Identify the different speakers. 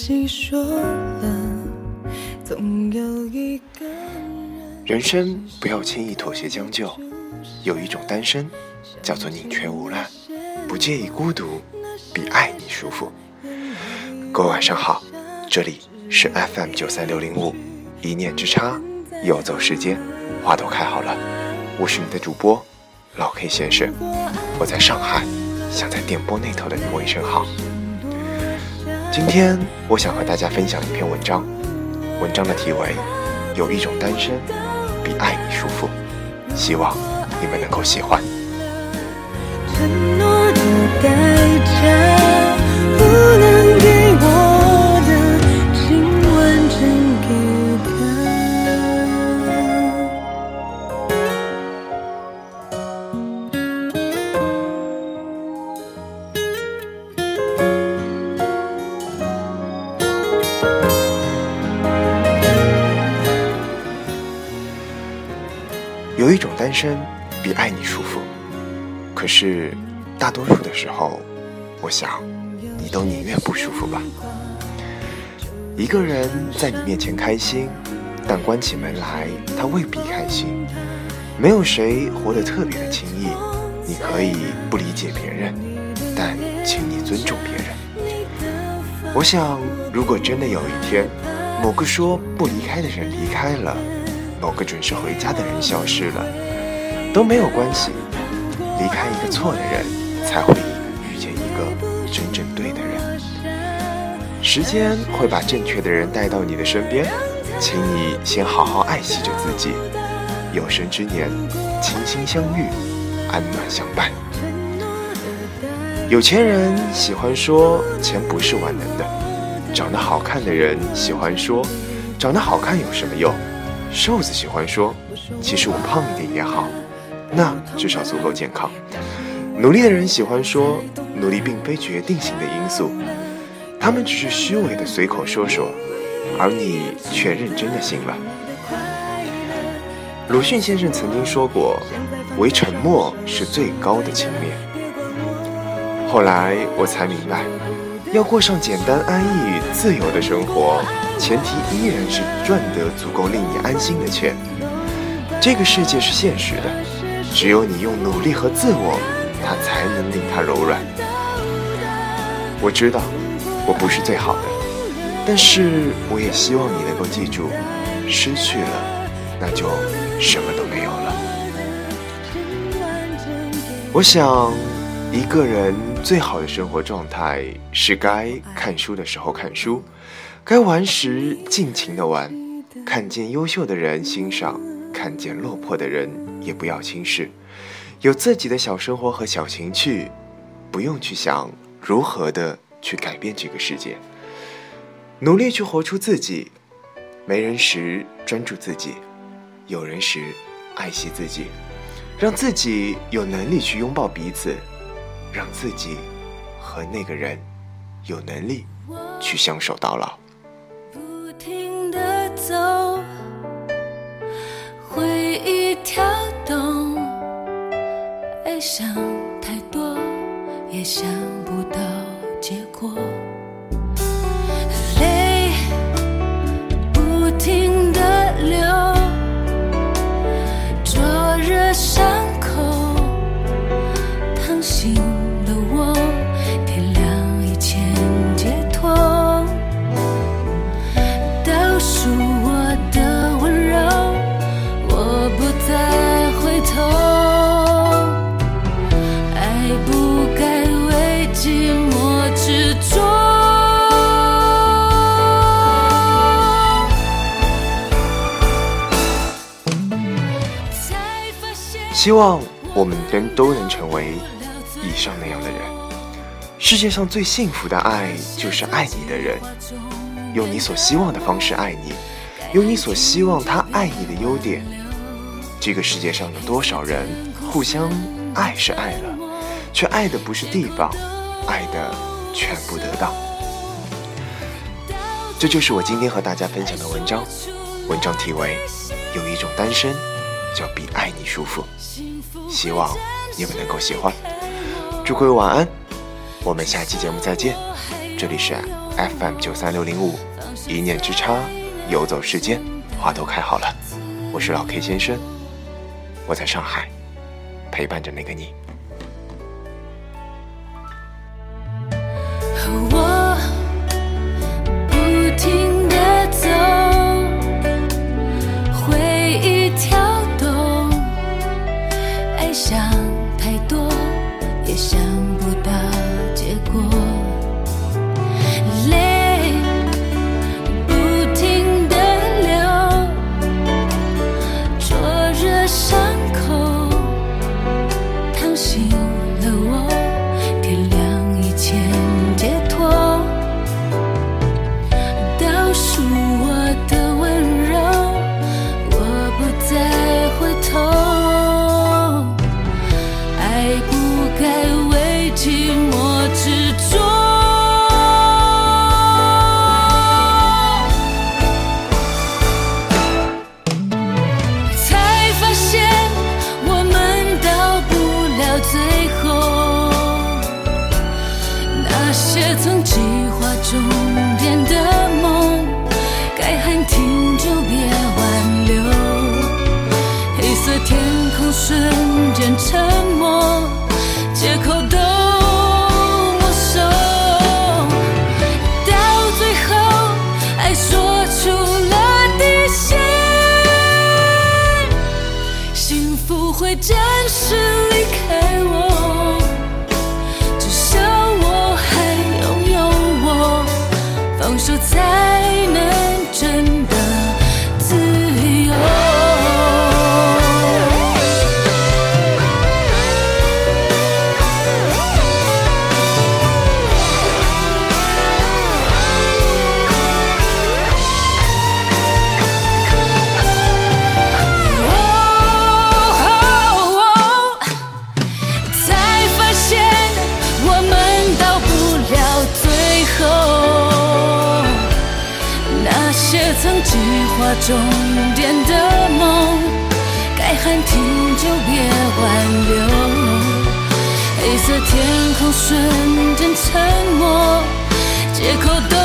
Speaker 1: 细数了总有一个人生不要轻易妥协将就，有一种单身叫做宁缺毋滥，不介意孤独，比爱你舒服。各位晚上好，这里是 FM 九三六零五，一念之差，游走时间，花都开好了。我是你的主播老 K 先生，我在上海，想在电波那头的你问一声好。今天我想和大家分享一篇文章，文章的题为《有一种单身比爱你舒服》，希望你们能够喜欢。单身比爱你舒服，可是大多数的时候，我想你都宁愿不舒服吧。一个人在你面前开心，但关起门来他未必开心。没有谁活得特别的轻易。你可以不理解别人，但请你尊重别人。我想，如果真的有一天，某个说不离开的人离开了。某个准时回家的人消失了，都没有关系。离开一个错的人，才会遇见一个真正对的人。时间会把正确的人带到你的身边，请你先好好爱惜着自己。有生之年，倾心相遇，安暖相伴。有钱人喜欢说钱不是万能的，长得好看的人喜欢说长得好看有什么用。瘦子喜欢说：“其实我胖一点也好，那至少足够健康。”努力的人喜欢说：“努力并非决定性的因素，他们只是虚伪的随口说说，而你却认真的信了。”鲁迅先生曾经说过：“唯沉默是最高的轻蔑。”后来我才明白，要过上简单、安逸与、自由的生活。前提依然是赚得足够令你安心的钱。这个世界是现实的，只有你用努力和自我，它才能令它柔软。我知道我不是最好的，但是我也希望你能够记住，失去了，那就什么都没有了。我想，一个人最好的生活状态是该看书的时候看书。该玩时尽情的玩，看见优秀的人欣赏，看见落魄的人也不要轻视，有自己的小生活和小情趣，不用去想如何的去改变这个世界，努力去活出自己，没人时专注自己，有人时爱惜自己，让自己有能力去拥抱彼此，让自己和那个人有能力去相守到老不停的走回忆跳动。想太多，也想不到结果。希望我们人都能成为以上那样的人。世界上最幸福的爱，就是爱你的人，用你所希望的方式爱你，用你所希望他爱你的优点。这个世界上有多少人互相爱是爱了，却爱的不是地方，爱的全部得到。这就是我今天和大家分享的文章，文章题为《有一种单身》。叫比爱你舒服，希望你们能够喜欢。祝各位晚安，我们下期节目再见。这里是 FM 九三六零五，一念之差，游走世间，花都开好了。我是老 K 先生，我在上海陪伴着那个你。
Speaker 2: 和我终点的梦，该喊停就别挽留。黑色天空瞬间沉默，借口都